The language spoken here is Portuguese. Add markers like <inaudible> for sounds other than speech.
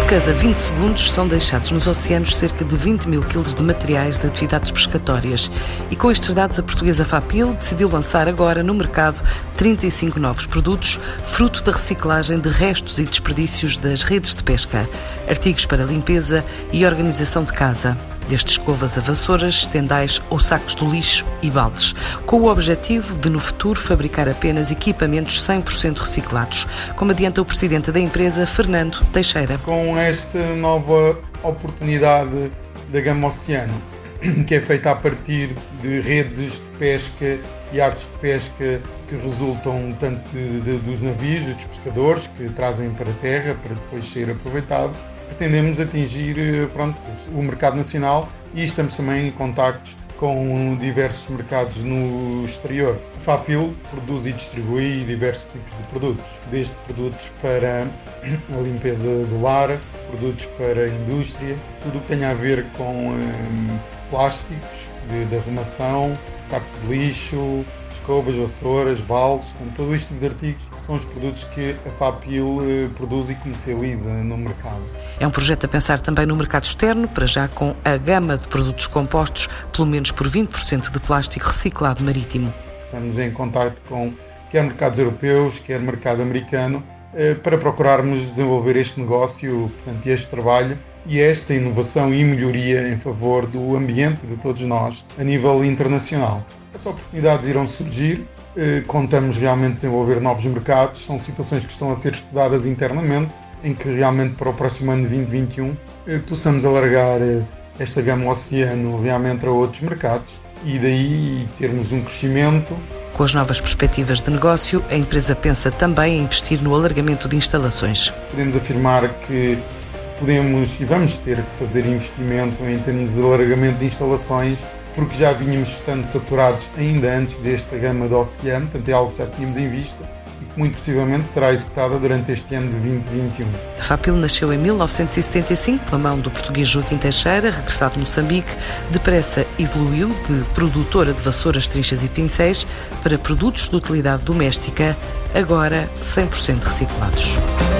A cada 20 segundos são deixados nos oceanos cerca de 20 mil quilos de materiais de atividades pescatórias. E com estes dados, a portuguesa Fapil decidiu lançar agora no mercado 35 novos produtos, fruto da reciclagem de restos e desperdícios das redes de pesca, artigos para limpeza e organização de casa desde escovas a vassouras, tendais ou sacos do lixo e baldes, com o objetivo de no futuro fabricar apenas equipamentos 100% reciclados, como adianta o presidente da empresa, Fernando Teixeira. Com esta nova oportunidade da Gama Oceano, <clears throat> que é feita a partir de redes de pesca e artes de pesca que resultam tanto de, de, dos navios dos pescadores que trazem para a terra para depois ser aproveitado pretendemos atingir eh, pronto, o mercado nacional e estamos também em contactos com diversos mercados no exterior. A Fapil produz e distribui diversos tipos de produtos, desde produtos para a limpeza do lar, produtos para a indústria, tudo o que tenha a ver com hum, plásticos de, de arrumação, sacos de lixo, escovas, vassouras, baldes, com todo este tipo de artigos são os produtos que a Fapil eh, produz e comercializa no mercado. É um projeto a pensar também no mercado externo, para já com a gama de produtos compostos, pelo menos por 20% de plástico reciclado marítimo. Estamos em contato com quer mercados europeus, quer mercado americano, para procurarmos desenvolver este negócio, portanto, este trabalho e esta inovação e melhoria em favor do ambiente de todos nós a nível internacional. As oportunidades irão surgir, eh, contamos realmente desenvolver novos mercados, são situações que estão a ser estudadas internamente, em que realmente para o próximo ano de 2021 eh, possamos alargar eh, esta gama oceano realmente a outros mercados e daí termos um crescimento. Com as novas perspectivas de negócio, a empresa pensa também em investir no alargamento de instalações. Podemos afirmar que podemos e vamos ter que fazer investimento em termos de alargamento de instalações porque já vínhamos estando saturados ainda antes desta gama do oceano, portanto é algo que já tínhamos em vista e que muito possivelmente será executada durante este ano de 2021. A FAPIL nasceu em 1975 pela mão do português Joaquim Teixeira, regressado de Moçambique, depressa evoluiu de produtora de vassouras, trinchas e pincéis para produtos de utilidade doméstica, agora 100% reciclados.